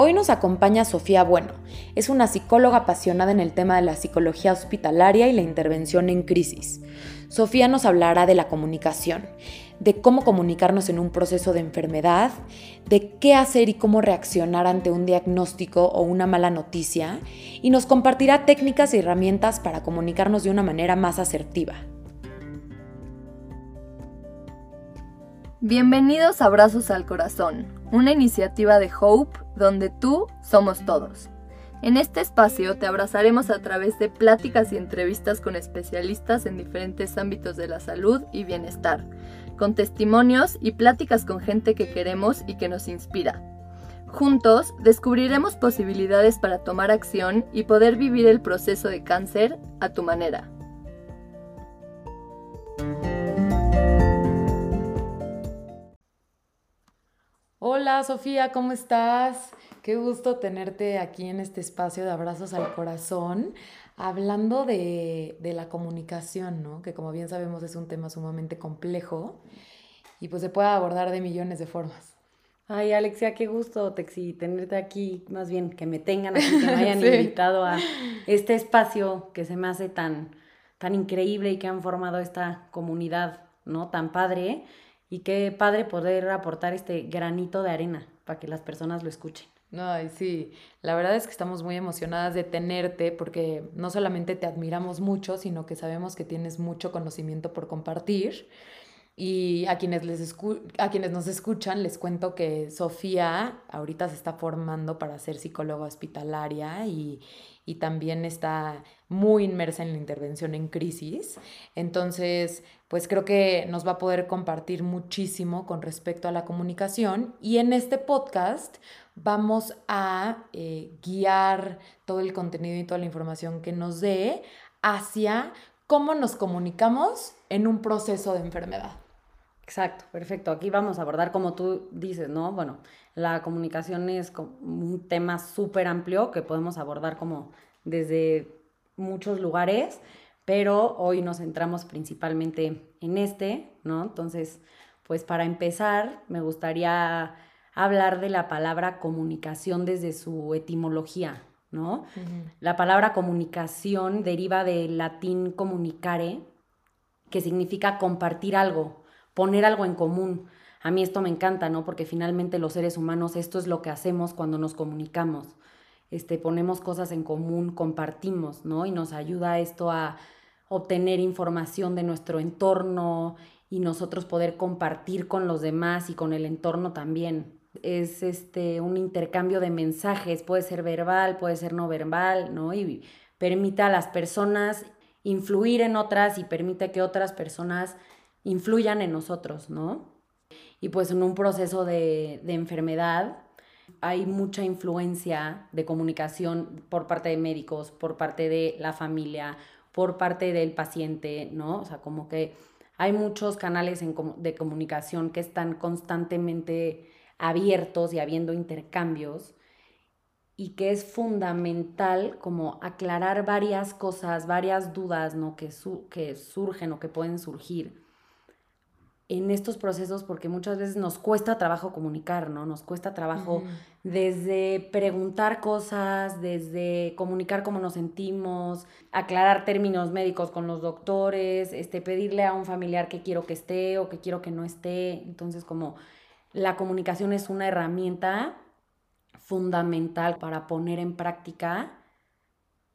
Hoy nos acompaña Sofía Bueno. Es una psicóloga apasionada en el tema de la psicología hospitalaria y la intervención en crisis. Sofía nos hablará de la comunicación, de cómo comunicarnos en un proceso de enfermedad, de qué hacer y cómo reaccionar ante un diagnóstico o una mala noticia, y nos compartirá técnicas y herramientas para comunicarnos de una manera más asertiva. Bienvenidos a Abrazos al Corazón, una iniciativa de Hope donde tú somos todos. En este espacio te abrazaremos a través de pláticas y entrevistas con especialistas en diferentes ámbitos de la salud y bienestar, con testimonios y pláticas con gente que queremos y que nos inspira. Juntos descubriremos posibilidades para tomar acción y poder vivir el proceso de cáncer a tu manera. Hola Sofía, ¿cómo estás? Qué gusto tenerte aquí en este espacio de abrazos al corazón, hablando de, la comunicación, ¿no? Que como bien sabemos es un tema sumamente complejo y pues se puede abordar de millones de formas. Ay, Alexia, qué gusto, Texi, tenerte aquí, más bien que me tengan aquí, que me hayan invitado a este espacio que se me hace tan, tan increíble y que han formado esta comunidad, ¿no? Tan padre y qué padre poder aportar este granito de arena para que las personas lo escuchen. Ay, sí, la verdad es que estamos muy emocionadas de tenerte porque no solamente te admiramos mucho, sino que sabemos que tienes mucho conocimiento por compartir. Y a quienes, les a quienes nos escuchan les cuento que Sofía ahorita se está formando para ser psicóloga hospitalaria y, y también está muy inmersa en la intervención en crisis. Entonces, pues creo que nos va a poder compartir muchísimo con respecto a la comunicación y en este podcast vamos a eh, guiar todo el contenido y toda la información que nos dé hacia cómo nos comunicamos en un proceso de enfermedad. Exacto, perfecto. Aquí vamos a abordar, como tú dices, ¿no? Bueno, la comunicación es un tema súper amplio que podemos abordar como desde muchos lugares, pero hoy nos centramos principalmente en este, ¿no? Entonces, pues para empezar, me gustaría hablar de la palabra comunicación desde su etimología, ¿no? La palabra comunicación deriva del latín comunicare, que significa compartir algo poner algo en común. A mí esto me encanta, ¿no? Porque finalmente los seres humanos esto es lo que hacemos cuando nos comunicamos. Este, ponemos cosas en común, compartimos, ¿no? Y nos ayuda esto a obtener información de nuestro entorno y nosotros poder compartir con los demás y con el entorno también. Es este un intercambio de mensajes, puede ser verbal, puede ser no verbal, ¿no? Y permite a las personas influir en otras y permite que otras personas influyan en nosotros, ¿no? Y pues en un proceso de, enfermedad hay mucha influencia de comunicación por parte de médicos, por parte de la familia, por parte del paciente, ¿no? O sea, como que hay muchos canales de comunicación que están constantemente abiertos y habiendo intercambios y que es fundamental como aclarar varias cosas, varias dudas, ¿no? Que, que surgen o que pueden surgir en estos procesos porque muchas veces nos cuesta trabajo comunicar, ¿no? Nos cuesta trabajo desde preguntar cosas, desde comunicar cómo nos sentimos, aclarar términos médicos con los doctores, este, pedirle a un familiar que quiero que esté o que quiero que no esté. Entonces, como la comunicación es una herramienta fundamental para poner en práctica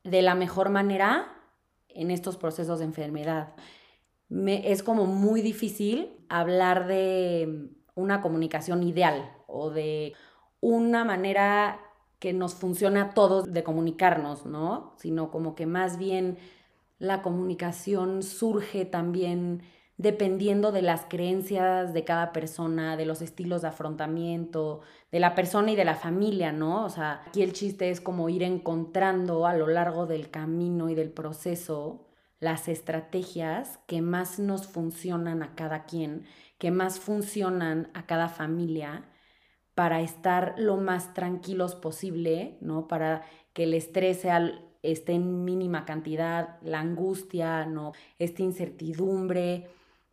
de la mejor manera en estos procesos de enfermedad es como muy difícil hablar de una comunicación ideal o de una manera que nos funcione a todos de comunicarnos, ¿no? Sino como que más bien la comunicación surge también dependiendo de las creencias de cada persona, de los estilos de afrontamiento, de la persona y de la familia, ¿no? O sea, aquí el chiste es como ir encontrando a lo largo del camino y del proceso las estrategias que más nos funcionan a cada quien, que más funcionan a cada familia para estar lo más tranquilos posible, ¿no? Para que el estrés esté en mínima cantidad, la angustia, ¿no? Esta incertidumbre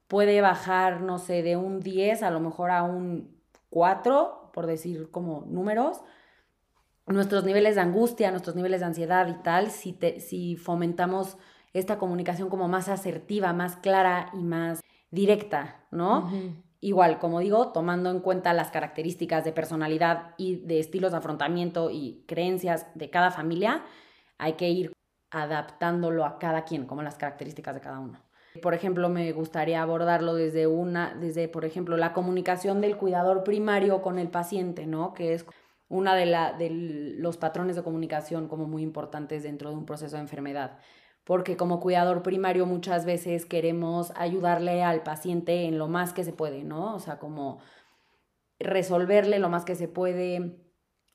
puede bajar, no sé, de un 10 a lo mejor a un 4, por decir como números, nuestros niveles de angustia, nuestros niveles de ansiedad y tal, si, si fomentamos esta comunicación como más asertiva, más clara y más directa, ¿no? Igual, como digo, tomando en cuenta las características de personalidad y de estilos de afrontamiento y creencias de cada familia, hay que ir adaptándolo a cada quien, como las características de cada uno. Por ejemplo, me gustaría abordarlo desde una, desde, por ejemplo, la comunicación del cuidador primario con el paciente, ¿no? Que es una de, la, de los patrones de comunicación como muy importantes dentro de un proceso de enfermedad. Porque como cuidador primario muchas veces queremos ayudarle al paciente en lo más que se puede, ¿no? O sea, como resolverle lo más que se puede,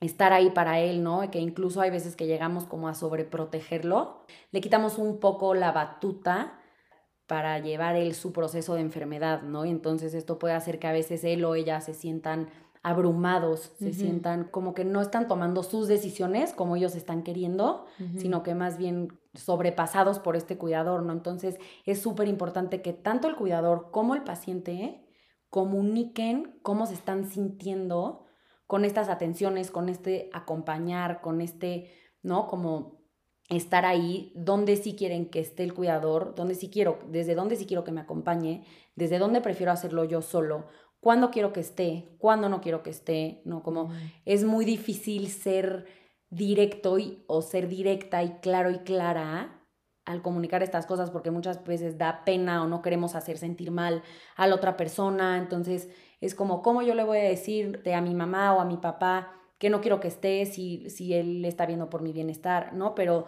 estar ahí para él, ¿no? Que incluso hay veces que llegamos como a sobreprotegerlo, le quitamos un poco la batuta para llevar él su proceso de enfermedad, ¿no? Y entonces esto puede hacer que a veces él o ella se sientan abrumados, se sientan como que no están tomando sus decisiones como ellos están queriendo, sino que más bien sobrepasados por este cuidador, ¿no? Entonces es súper importante que tanto el cuidador como el paciente comuniquen cómo se están sintiendo con estas atenciones, con este acompañar, con este, ¿no? Como estar ahí, donde sí quieren que esté el cuidador, donde sí quiero, desde dónde sí quiero que me acompañe, desde dónde prefiero hacerlo yo solo, cuándo quiero que esté, cuándo no quiero que esté, ¿no? Como es muy difícil ser directo y, o ser directa y claro y clara al comunicar estas cosas porque muchas veces da pena o no queremos hacer sentir mal a la otra persona, entonces es como, ¿cómo yo le voy a decir a mi mamá o a mi papá que no quiero que esté si, si él está viendo por mi bienestar, ¿no? Pero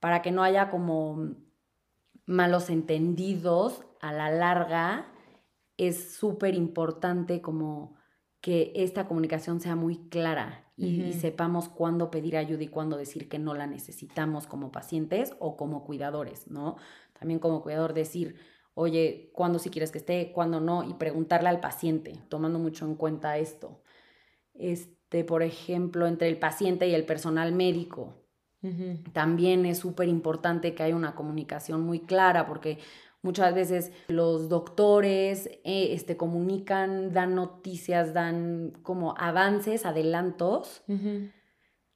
para que no haya como malos entendidos a la larga, es súper importante como que esta comunicación sea muy clara y, sepamos cuándo pedir ayuda y cuándo decir que no la necesitamos como pacientes o como cuidadores, ¿no? También como cuidador decir, oye, ¿cuándo sí quieres que esté? ¿Cuándo no? Y preguntarle al paciente, tomando mucho en cuenta esto. Este, por ejemplo, entre el paciente y el personal médico. También es súper importante que haya una comunicación muy clara porque muchas veces los doctores eh, este, comunican, dan noticias, dan como avances, adelantos.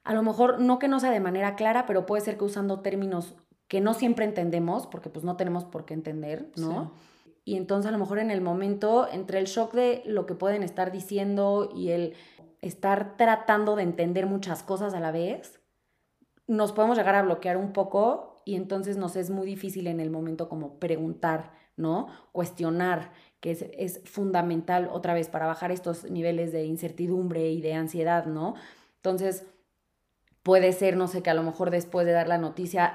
A lo mejor no que no sea de manera clara, pero puede ser que usando términos que no siempre entendemos, porque pues no tenemos por qué entender, ¿no? Y entonces a lo mejor en el momento, entre el shock de lo que pueden estar diciendo y el estar tratando de entender muchas cosas a la vez, nos podemos llegar a bloquear un poco y entonces nos es muy difícil en el momento como preguntar, ¿no? Cuestionar, que es, es fundamental otra vez para bajar estos niveles de incertidumbre y de ansiedad, ¿no? Entonces, Puede ser, no sé, que a lo mejor después de dar la noticia,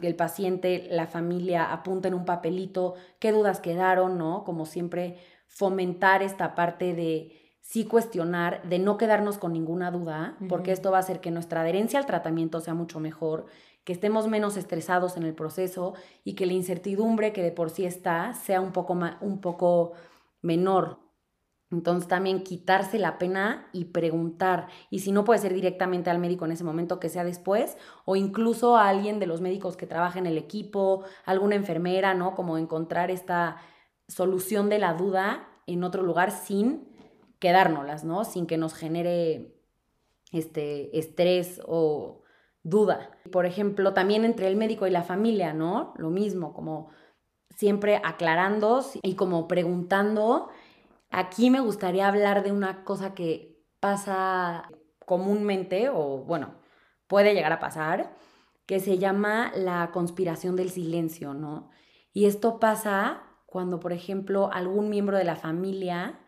el paciente, la familia apunten un papelito, qué dudas quedaron, ¿no? Como siempre, fomentar esta parte de sí cuestionar, de no quedarnos con ninguna duda, porque esto va a hacer que nuestra adherencia al tratamiento sea mucho mejor, que estemos menos estresados en el proceso y que la incertidumbre que de por sí está sea un poco, un poco menor. Entonces también quitarse la pena y preguntar. Y si no puede ser directamente al médico en ese momento, que sea después, o incluso a alguien de los médicos que trabaja en el equipo, alguna enfermera, ¿no? Como encontrar esta solución de la duda en otro lugar sin quedárnoslas, ¿no? Sin que nos genere este estrés o duda. Por ejemplo, también entre el médico y la familia, ¿no? Lo mismo, como siempre aclarando y como preguntando Aquí me gustaría hablar de una cosa que pasa comúnmente, o bueno, puede llegar a pasar, que se llama la conspiración del silencio, ¿no? Y esto pasa cuando, por ejemplo, algún miembro de la familia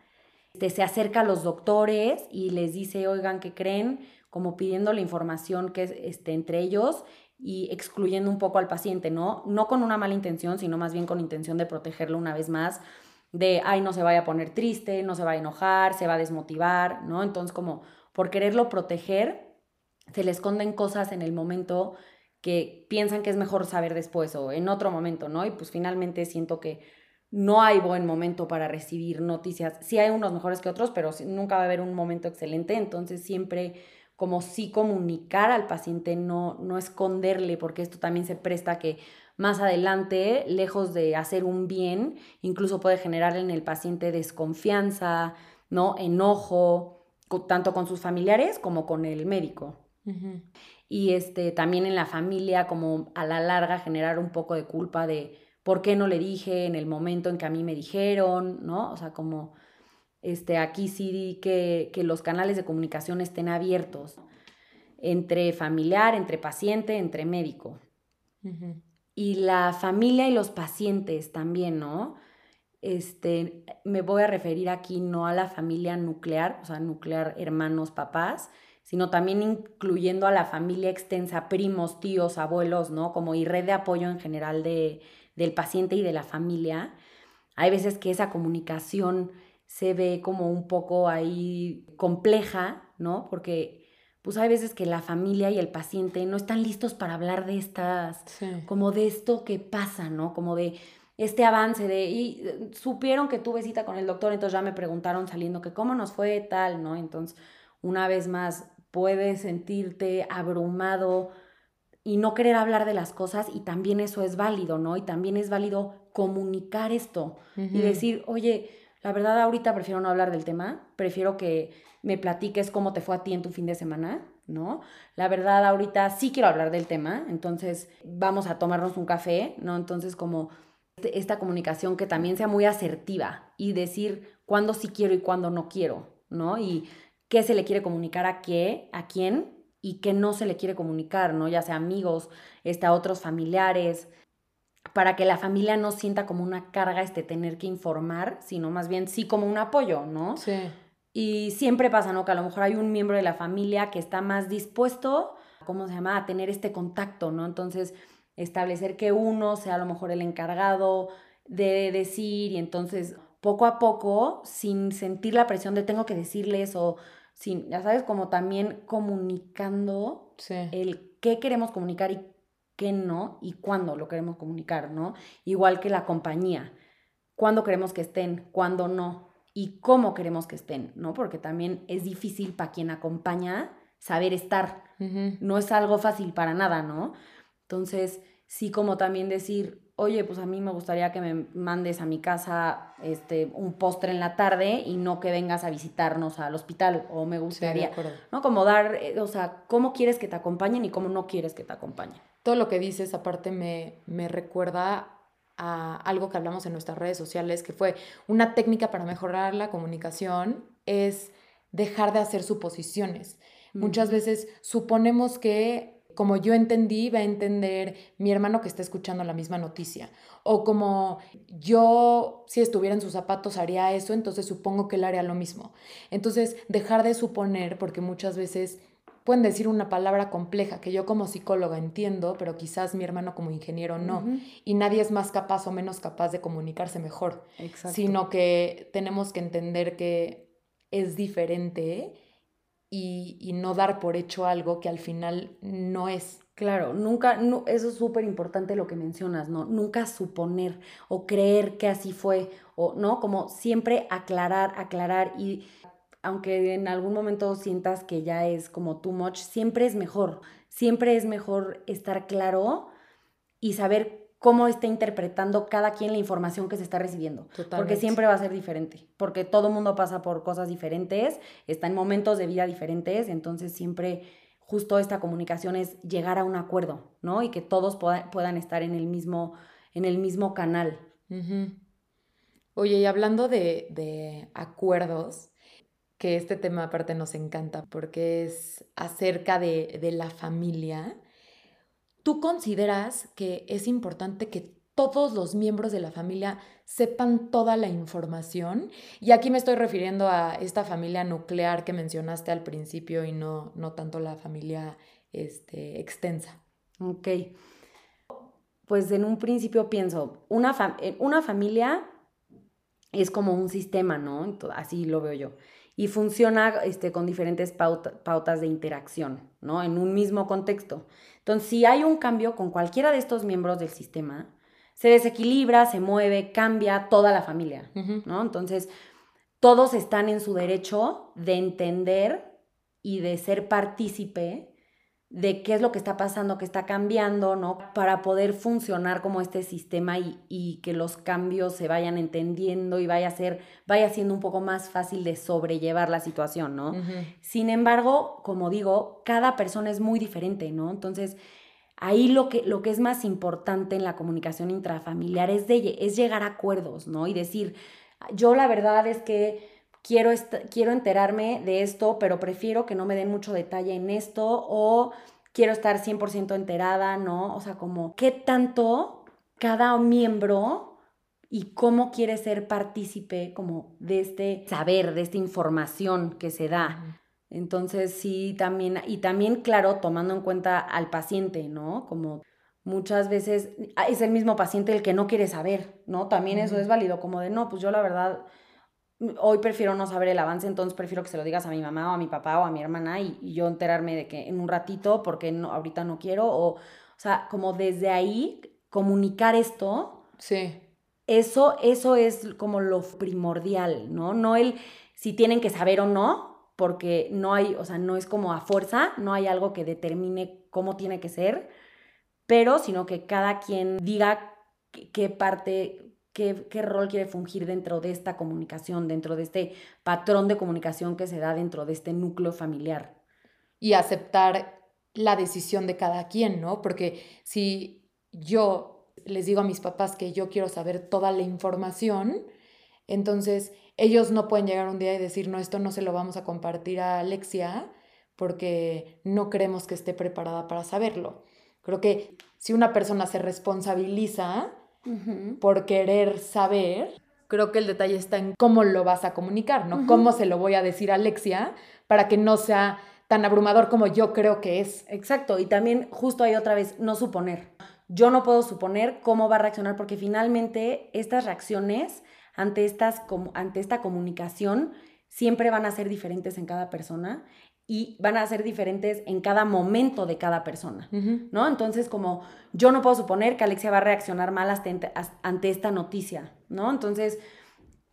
este, se acerca a los doctores y les dice, oigan, ¿qué creen? Como pidiendo la información que es este, entre ellos y excluyendo un poco al paciente, ¿no? No con una mala intención, sino más bien con intención de protegerlo una vez más de, ay, no se vaya a poner triste, no se va a enojar, se va a desmotivar, ¿no? Entonces, como por quererlo proteger, se le esconden cosas en el momento que piensan que es mejor saber después o en otro momento, ¿no? Y pues finalmente siento que no hay buen momento para recibir noticias. Sí hay unos mejores que otros, pero nunca va a haber un momento excelente, entonces siempre como sí comunicar al paciente, no, no esconderle, porque esto también se presta a que más adelante, lejos de hacer un bien, incluso puede generar en el paciente desconfianza, ¿no? Enojo, tanto con sus familiares como con el médico. Y este, también en la familia, como a la larga, generar un poco de culpa de por qué no le dije en el momento en que a mí me dijeron, ¿no? O sea, como este, aquí sí que, que los canales de comunicación estén abiertos entre familiar, entre paciente, entre médico. Y la familia y los pacientes también, ¿no? Este, me voy a referir aquí no a la familia nuclear, o sea, nuclear hermanos, papás, sino también incluyendo a la familia extensa, primos, tíos, abuelos, ¿no? Como y red de apoyo en general de, del paciente y de la familia. Hay veces que esa comunicación se ve como un poco ahí compleja, ¿no? Porque pues hay veces que la familia y el paciente no están listos para hablar de estas, como de esto que pasa, ¿no? Como de este avance de, y eh, supieron que tuve cita con el doctor, entonces ya me preguntaron saliendo que cómo nos fue tal, ¿no? Entonces, una vez más, puedes sentirte abrumado y no querer hablar de las cosas y también eso es válido, ¿no? Y también es válido comunicar esto y decir, oye, la verdad ahorita prefiero no hablar del tema, prefiero que me platiques cómo te fue a ti en tu fin de semana, ¿no? La verdad ahorita sí quiero hablar del tema, entonces vamos a tomarnos un café, ¿no? Entonces como este, esta comunicación que también sea muy asertiva y decir cuándo sí quiero y cuándo no quiero, ¿no? Y qué se le quiere comunicar a qué, a quién y qué no se le quiere comunicar, ¿no? Ya sea amigos, este, otros familiares, para que la familia no sienta como una carga este tener que informar, sino más bien sí como un apoyo, ¿no? Sí. Y siempre pasa, ¿no? Que a lo mejor hay un miembro de la familia que está más dispuesto, ¿cómo se llama?, a tener este contacto, ¿no? Entonces, establecer que uno sea a lo mejor el encargado de decir y entonces poco a poco, sin sentir la presión de tengo que decirles o sin, ya sabes, como también comunicando el qué queremos comunicar y qué no y cuándo lo queremos comunicar, ¿no? Igual que la compañía, cuándo queremos que estén, cuándo no y cómo queremos que estén, ¿no? Porque también es difícil para quien acompaña saber estar. No es algo fácil para nada, ¿no? Entonces, sí como también decir, oye, pues a mí me gustaría que me mandes a mi casa este, un postre en la tarde y no que vengas a visitarnos al hospital, o me gustaría, ¿no? Como dar, eh, o sea, cómo quieres que te acompañen y cómo no quieres que te acompañen. Todo lo que dices, aparte, me, me recuerda a algo que hablamos en nuestras redes sociales, que fue una técnica para mejorar la comunicación, es dejar de hacer suposiciones. Muchas veces suponemos que como yo entendí, va a entender mi hermano que está escuchando la misma noticia. O como yo, si estuviera en sus zapatos, haría eso, entonces supongo que él haría lo mismo. Entonces, dejar de suponer, porque muchas veces pueden decir una palabra compleja que yo como psicóloga entiendo, pero quizás mi hermano como ingeniero no. Y nadie es más capaz o menos capaz de comunicarse mejor. Sino que tenemos que entender que es diferente y, no dar por hecho algo que al final no es. Claro, nunca, no, eso es súper importante lo que mencionas, ¿no? Nunca suponer o creer que así fue, o no, como siempre aclarar, aclarar y aunque en algún momento sientas que ya es como too much, siempre es mejor, siempre es mejor estar claro y saber cómo está interpretando cada quien la información que se está recibiendo. Porque siempre va a ser diferente, porque todo mundo pasa por cosas diferentes, está en momentos de vida diferentes, entonces siempre justo esta comunicación es llegar a un acuerdo, ¿no? Y que todos puedan estar en el mismo, en el mismo canal. Oye, y hablando de, de acuerdos, que este tema aparte nos encanta porque es acerca de, de la familia ¿Tú consideras que es importante que todos los miembros de la familia sepan toda la información? Y aquí me estoy refiriendo a esta familia nuclear que mencionaste al principio y no, no tanto la familia este, extensa. Ok. Pues en un principio pienso, una, una familia es como un sistema, ¿no? Así lo veo yo. Y funciona este, con diferentes pautas de interacción, ¿no? En un mismo contexto. Entonces, si hay un cambio con cualquiera de estos miembros del sistema, se desequilibra, se mueve, cambia toda la familia, ¿no? Entonces, todos están en su derecho de entender y de ser partícipe de qué es lo que está pasando, qué está cambiando, ¿no? Para poder funcionar como este sistema y, que los cambios se vayan entendiendo y vaya a ser, vaya siendo un poco más fácil de sobrellevar la situación, ¿no? Sin embargo, como digo, cada persona es muy diferente, ¿no? Entonces, ahí lo que, lo que es más importante en la comunicación intrafamiliar es, de, es llegar a acuerdos, ¿no? Y decir, yo la verdad es que quiero, quiero enterarme de esto, pero prefiero que no me den mucho detalle en esto o quiero estar 100% enterada, ¿no? O sea, como qué tanto cada miembro y cómo quiere ser partícipe como de este saber, de esta información que se da. Entonces, sí, también, y también, claro, tomando en cuenta al paciente, ¿no? Como muchas veces es el mismo paciente el que no quiere saber, ¿no? También eso es válido, como de, no, pues yo la verdad hoy prefiero no saber el avance, entonces prefiero que se lo digas a mi mamá o a mi papá o a mi hermana y, yo enterarme de que en un ratito, porque no, ahorita no quiero, o, o sea, como desde ahí comunicar esto. Sí. Eso, eso es como lo primordial, ¿no? No el si tienen que saber o no, porque no hay, o sea, no es como a fuerza, no hay algo que determine cómo tiene que ser, pero sino que cada quien diga qué parte qué, rol quiere fungir dentro de esta comunicación, dentro de este patrón de comunicación que se da dentro de este núcleo familiar. Y aceptar la decisión de cada quien, ¿no? Porque si yo les digo a mis papás que yo quiero saber toda la información, entonces ellos no pueden llegar un día y decir, no, esto no se lo vamos a compartir a Alexia porque no creemos que esté preparada para saberlo. Creo que si una persona se responsabiliza por querer saber, creo que el detalle está en cómo lo vas a comunicar, ¿no? Cómo se lo voy a decir a Alexia para que no sea tan abrumador como yo creo que es. Exacto, y también justo ahí otra vez, no suponer. Yo no puedo suponer cómo va a reaccionar porque finalmente estas reacciones ante, estas, ante esta comunicación siempre van a ser diferentes en cada persona y van a ser diferentes en cada momento de cada persona, ¿no? Entonces, como yo no puedo suponer que Alexia va a reaccionar mal ante esta noticia, ¿no? Entonces,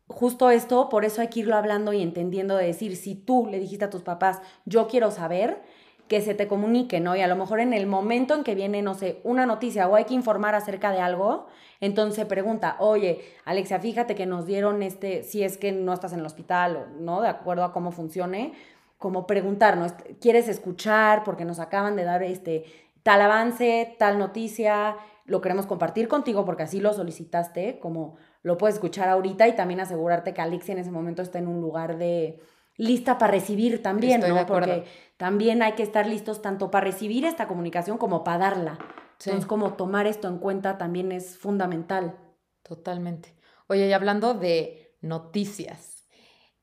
justo esto, por eso hay que irlo hablando y entendiendo de decir, si tú le dijiste a tus papás, yo quiero saber, que se te comunique, ¿no? Y a lo mejor en el momento en que viene, no sé, una noticia o hay que informar acerca de algo, entonces pregunta, oye, Alexia, fíjate que nos dieron este, si es que no estás en el hospital, ¿no? De acuerdo a cómo funcione, como preguntarnos, ¿quieres escuchar? Porque nos acaban de dar este tal avance, tal noticia, lo queremos compartir contigo porque así lo solicitaste, como lo puedes escuchar ahorita y también asegurarte que Alexia en ese momento está en un lugar de lista para recibir también, ¿no? Porque también hay que estar listos tanto para recibir esta comunicación como para darla. Entonces, como tomar esto en cuenta también es fundamental. Totalmente. Oye, y hablando de noticias,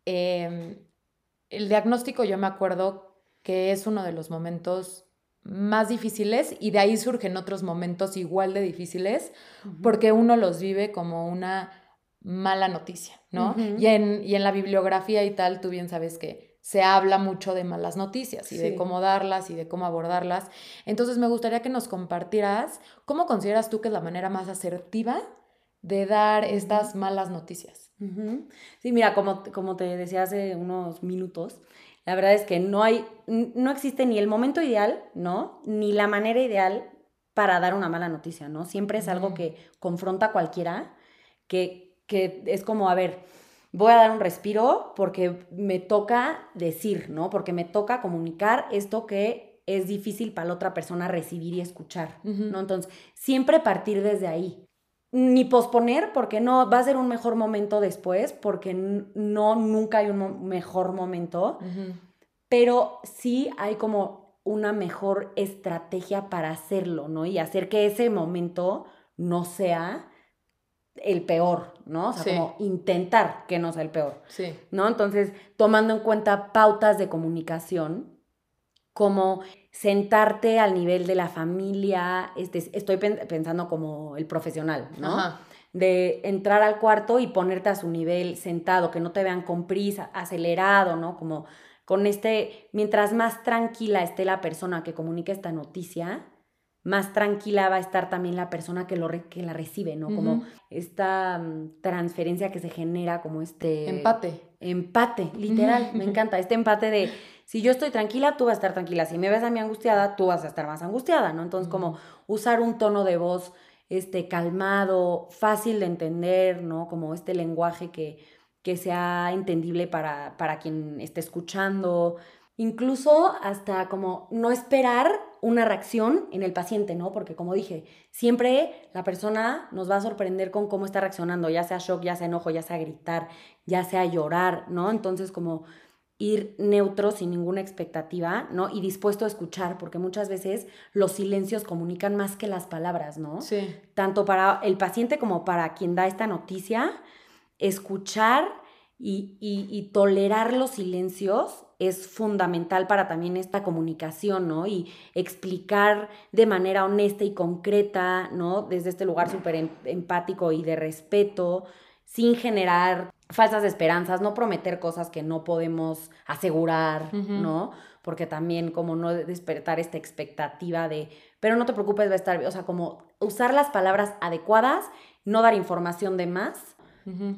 eh, el diagnóstico yo me acuerdo que es uno de los momentos más difíciles y de ahí surgen otros momentos igual de difíciles porque uno los vive como una mala noticia, ¿no? y, en, y en la bibliografía y tal, tú bien sabes que se habla mucho de malas noticias y de cómo darlas y de cómo abordarlas. Entonces me gustaría que nos compartieras cómo consideras tú que es la manera más asertiva de dar estas malas noticias. Sí, mira, como, como te decía hace unos minutos, la verdad es que no hay, no existe ni el momento ideal, ¿no? Ni la manera ideal para dar una mala noticia, ¿no? Siempre es algo que confronta a cualquiera, que, que es como, a ver, voy a dar un respiro porque me toca decir, ¿no? Porque me toca comunicar esto que es difícil para la otra persona recibir y escuchar, ¿no? Entonces, siempre partir desde ahí ni posponer porque no va a ser un mejor momento después, porque no, nunca hay un mejor momento, pero sí hay como una mejor estrategia para hacerlo, ¿no? Y hacer que ese momento no sea el peor, ¿no? O sea, como intentar que no sea el peor, sí. ¿no? Entonces, tomando en cuenta pautas de comunicación, como sentarte al nivel de la familia, este, estoy pensando como el profesional, ¿no? De entrar al cuarto y ponerte a su nivel sentado, que no te vean con prisa, acelerado, ¿no? Como con este, mientras más tranquila esté la persona que comunica esta noticia, más tranquila va a estar también la persona que, lo que la recibe, ¿no? Como esta mm, transferencia que se genera, como este... Empate. Empate, literal, me encanta. Este empate de, si yo estoy tranquila, tú vas a estar tranquila. Si me ves a mí angustiada, tú vas a estar más angustiada, ¿no? Entonces, como usar un tono de voz este, calmado, fácil de entender, ¿no? Como este lenguaje que, que sea entendible para, para quien esté escuchando, incluso hasta como no esperar una reacción en el paciente, ¿no? Porque como dije, siempre la persona nos va a sorprender con cómo está reaccionando, ya sea shock, ya sea enojo, ya sea gritar, ya sea llorar, ¿no? Entonces como ir neutro sin ninguna expectativa, ¿no? Y dispuesto a escuchar, porque muchas veces los silencios comunican más que las palabras, ¿no? Sí. Tanto para el paciente como para quien da esta noticia, escuchar y, tolerar los silencios es fundamental para también esta comunicación, ¿no? Y explicar de manera honesta y concreta, ¿no? Desde este lugar súper em, empático y de respeto, sin generar falsas esperanzas, no prometer cosas que no podemos asegurar, ¿no? Porque también como no despertar esta expectativa de, pero no te preocupes, va a estar bien, o sea, como usar las palabras adecuadas, no dar información de más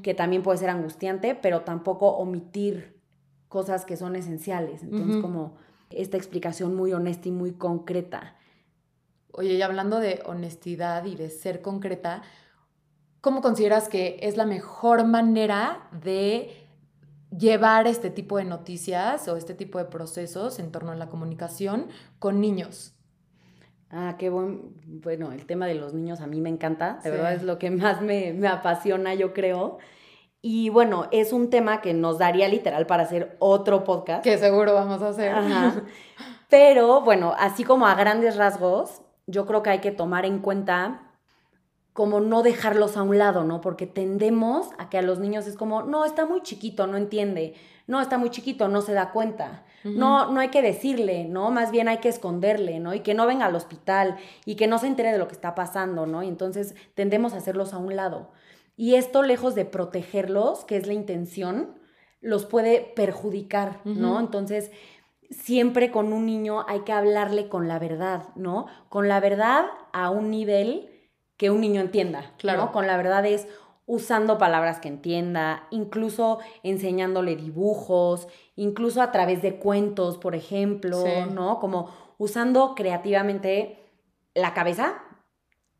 que también puede ser angustiante, pero tampoco omitir cosas que son esenciales. Entonces, como esta explicación muy honesta y muy concreta. Oye, y hablando de honestidad y de ser concreta, ¿cómo consideras que es la mejor manera de llevar este tipo de noticias o este tipo de procesos en torno a la comunicación con niños? Ah, qué buen, bueno, el tema de los niños a mí me encanta, de verdad es lo que más me, apasiona, yo creo. Y bueno, es un tema que nos daría literal para hacer otro podcast. Que seguro vamos a hacer. Pero bueno, así como a grandes rasgos, yo creo que hay que tomar en cuenta como no dejarlos a un lado, ¿no? Porque tendemos a que a los niños es como, no, está muy chiquito, no entiende, no, está muy chiquito, no se da cuenta. No, no hay que decirle, ¿no? Más bien hay que esconderle, ¿no? Y que no venga al hospital y que no se entere de lo que está pasando, ¿no? Y entonces tendemos a hacerlos a un lado. Y esto, lejos de protegerlos, que es la intención, los puede perjudicar, ¿no? Entonces, siempre con un niño hay que hablarle con la verdad, ¿no? Con la verdad a un nivel que un niño entienda, claro. ¿no? Con la verdad es, usando palabras que entienda, incluso enseñándole dibujos, incluso a través de cuentos, por ejemplo, ¿no? Como usando creativamente la cabeza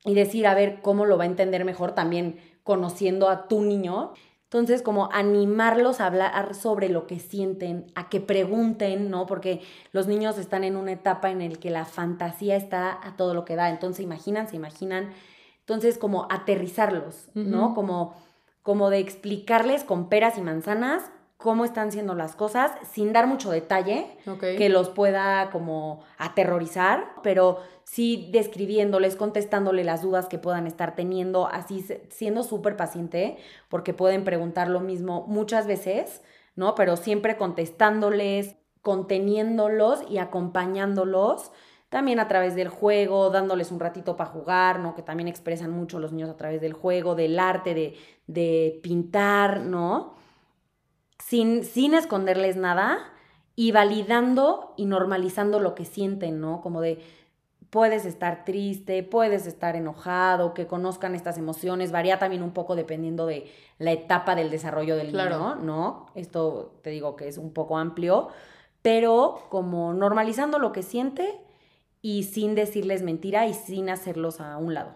y decir, a ver, cómo lo va a entender mejor también conociendo a tu niño. Entonces, como animarlos a hablar sobre lo que sienten, a que pregunten, ¿no? Porque los niños están en una etapa en la que la fantasía está a todo lo que da. Entonces, imaginan, se imaginan entonces, como aterrizarlos, ¿no? Como, como de explicarles con peras y manzanas cómo están siendo las cosas sin dar mucho detalle que los pueda como aterrorizar, pero sí describiéndoles, contestándole las dudas que puedan estar teniendo, así siendo súper paciente, porque pueden preguntar lo mismo muchas veces, ¿no? Pero siempre contestándoles, conteniéndolos y acompañándolos también a través del juego, dándoles un ratito para jugar, ¿no? Que también expresan mucho los niños a través del juego, del arte, de, de pintar, ¿no? Sin, sin esconderles nada y validando y normalizando lo que sienten, ¿no? Como de, puedes estar triste, puedes estar enojado, que conozcan estas emociones, varía también un poco dependiendo de la etapa del desarrollo del niño, ¿no? Esto te digo que es un poco amplio, pero como normalizando lo que siente y sin decirles mentira y sin hacerlos a un lado.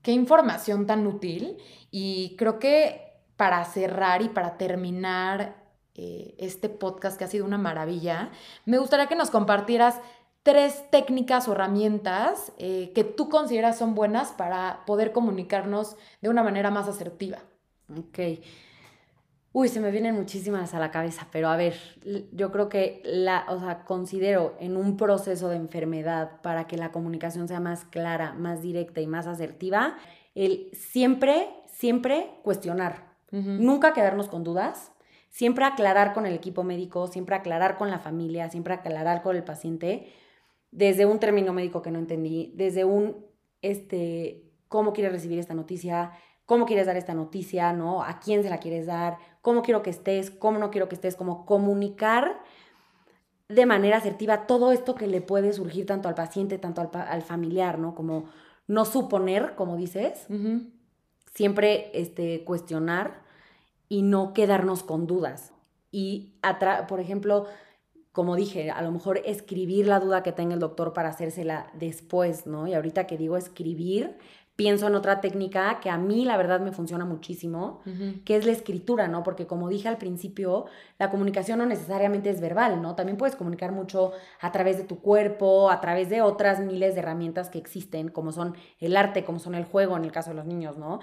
Qué información tan útil y creo que para cerrar y para terminar eh, este podcast que ha sido una maravilla, me gustaría que nos compartieras tres técnicas o herramientas eh, que tú consideras son buenas para poder comunicarnos de una manera más asertiva. Ok. Uy, se me vienen muchísimas a la cabeza, pero a ver, yo creo que la, o sea, considero en un proceso de enfermedad para que la comunicación sea más clara, más directa y más asertiva, el siempre, siempre cuestionar, nunca quedarnos con dudas, siempre aclarar con el equipo médico, siempre aclarar con la familia, siempre aclarar con el paciente, desde un término médico que no entendí, desde un, este, cómo quiere recibir esta noticia, cómo quieres dar esta noticia, ¿no? A quién se la quieres dar, cómo quiero que estés, cómo no quiero que estés, como comunicar de manera asertiva todo esto que le puede surgir tanto al paciente, tanto al, familiar, ¿no? Como no suponer, como dices, siempre este, cuestionar y no quedarnos con dudas. Y, por ejemplo, como dije, a lo mejor escribir la duda que tenga el doctor para hacérsela después, ¿no? Y ahorita que digo escribir, pienso en otra técnica que a mí la verdad me funciona muchísimo, que es la escritura, ¿no? Porque como dije al principio, la comunicación no necesariamente es verbal, ¿no? También puedes comunicar mucho a través de tu cuerpo, a través de otras miles de herramientas que existen, como son el arte, como son el juego en el caso de los niños, ¿no?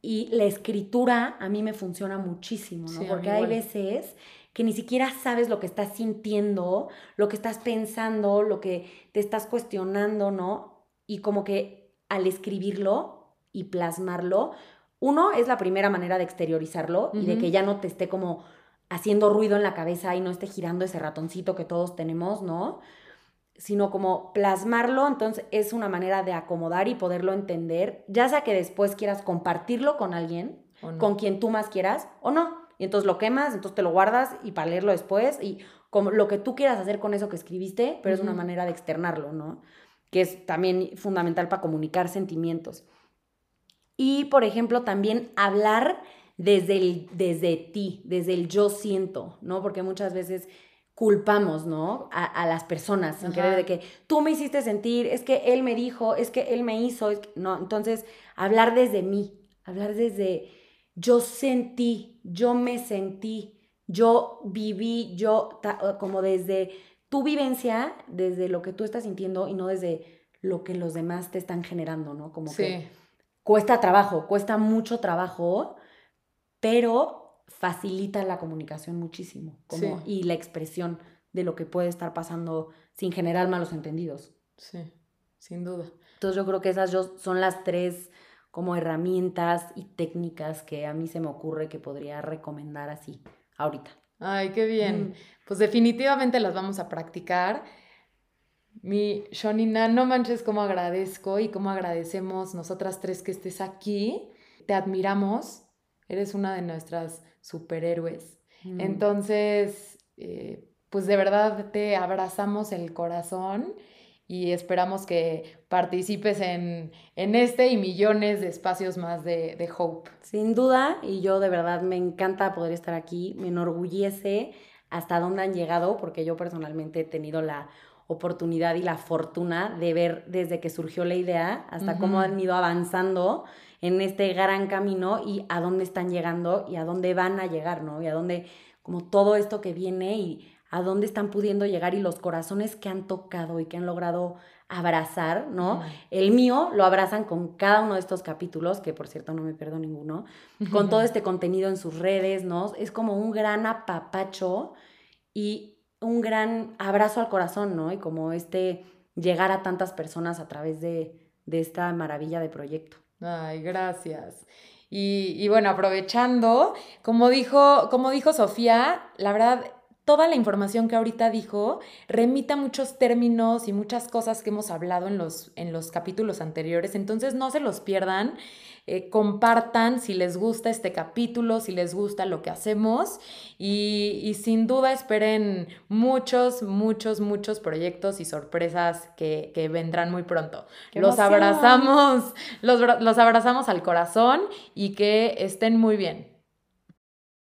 Y la escritura a mí me funciona muchísimo, ¿no? Porque hay veces que ni siquiera sabes lo que estás sintiendo, lo que estás pensando, lo que te estás cuestionando, ¿no? Y como que al escribirlo y plasmarlo, uno es la primera manera de exteriorizarlo y de que ya no te esté como haciendo ruido en la cabeza y no esté girando ese ratoncito que todos tenemos, ¿no? Sino como plasmarlo, entonces es una manera de acomodar y poderlo entender, ya sea que después quieras compartirlo con alguien, con quien tú más quieras, o no. Y entonces lo quemas, entonces te lo guardas y para leerlo después y como lo que tú quieras hacer con eso que escribiste, pero es una manera de externarlo, ¿no? Que es también fundamental para comunicar sentimientos. Y, por ejemplo, también hablar desde, el, desde ti, desde el yo siento, ¿no? Porque muchas veces culpamos, ¿no? A, las personas sin querer de que tú me hiciste sentir, es que él me dijo, es que él me hizo, no, entonces hablar desde mí, hablar desde yo sentí, yo me sentí, yo viví, yo como desde tu vivencia desde lo que tú estás sintiendo y no desde lo que los demás te están generando, ¿no? Como que cuesta trabajo, cuesta mucho trabajo, pero facilita la comunicación muchísimo como, y la expresión de lo que puede estar pasando sin generar malos entendidos. Sí, sin duda. Entonces yo creo que esas son las tres como herramientas y técnicas que a mí se me ocurre que podría recomendar así ahorita. Ay, qué bien. Mm. Pues definitivamente las vamos a practicar. Mi Shonina, no manches cómo agradezco y cómo agradecemos nosotras tres que estés aquí. Te admiramos. Eres una de nuestras superhéroes. Mm. Entonces, eh, pues de verdad te abrazamos el corazón y esperamos que participes en, este y millones de espacios más de, de, Hope. Sin duda, y yo de verdad me encanta poder estar aquí, me enorgullece hasta dónde han llegado, porque yo personalmente he tenido la oportunidad y la fortuna de ver desde que surgió la idea hasta cómo han ido avanzando en este gran camino y a dónde están llegando y a dónde van a llegar, ¿no? Y a dónde, como todo esto que viene y a dónde están pudiendo llegar y los corazones que han tocado y que han logrado abrazar, ¿no? El mío lo abrazan con cada uno de estos capítulos, que por cierto no me pierdo ninguno, con todo este contenido en sus redes, ¿no? Es como un gran apapacho y un gran abrazo al corazón, ¿no? Y como este llegar a tantas personas a través de, esta maravilla de proyecto. Ay, gracias. Y, y, bueno, aprovechando, como dijo, como dijo Sofía, la verdad toda la información que ahorita dijo remita muchos términos y muchas cosas que hemos hablado en los, en los capítulos anteriores. Entonces no se los pierdan. Eh, compartan si les gusta este capítulo, si les gusta lo que hacemos y, sin duda esperen muchos, muchos, muchos proyectos y sorpresas que, vendrán muy pronto. Los abrazamos, los, los abrazamos al corazón y que estén muy bien.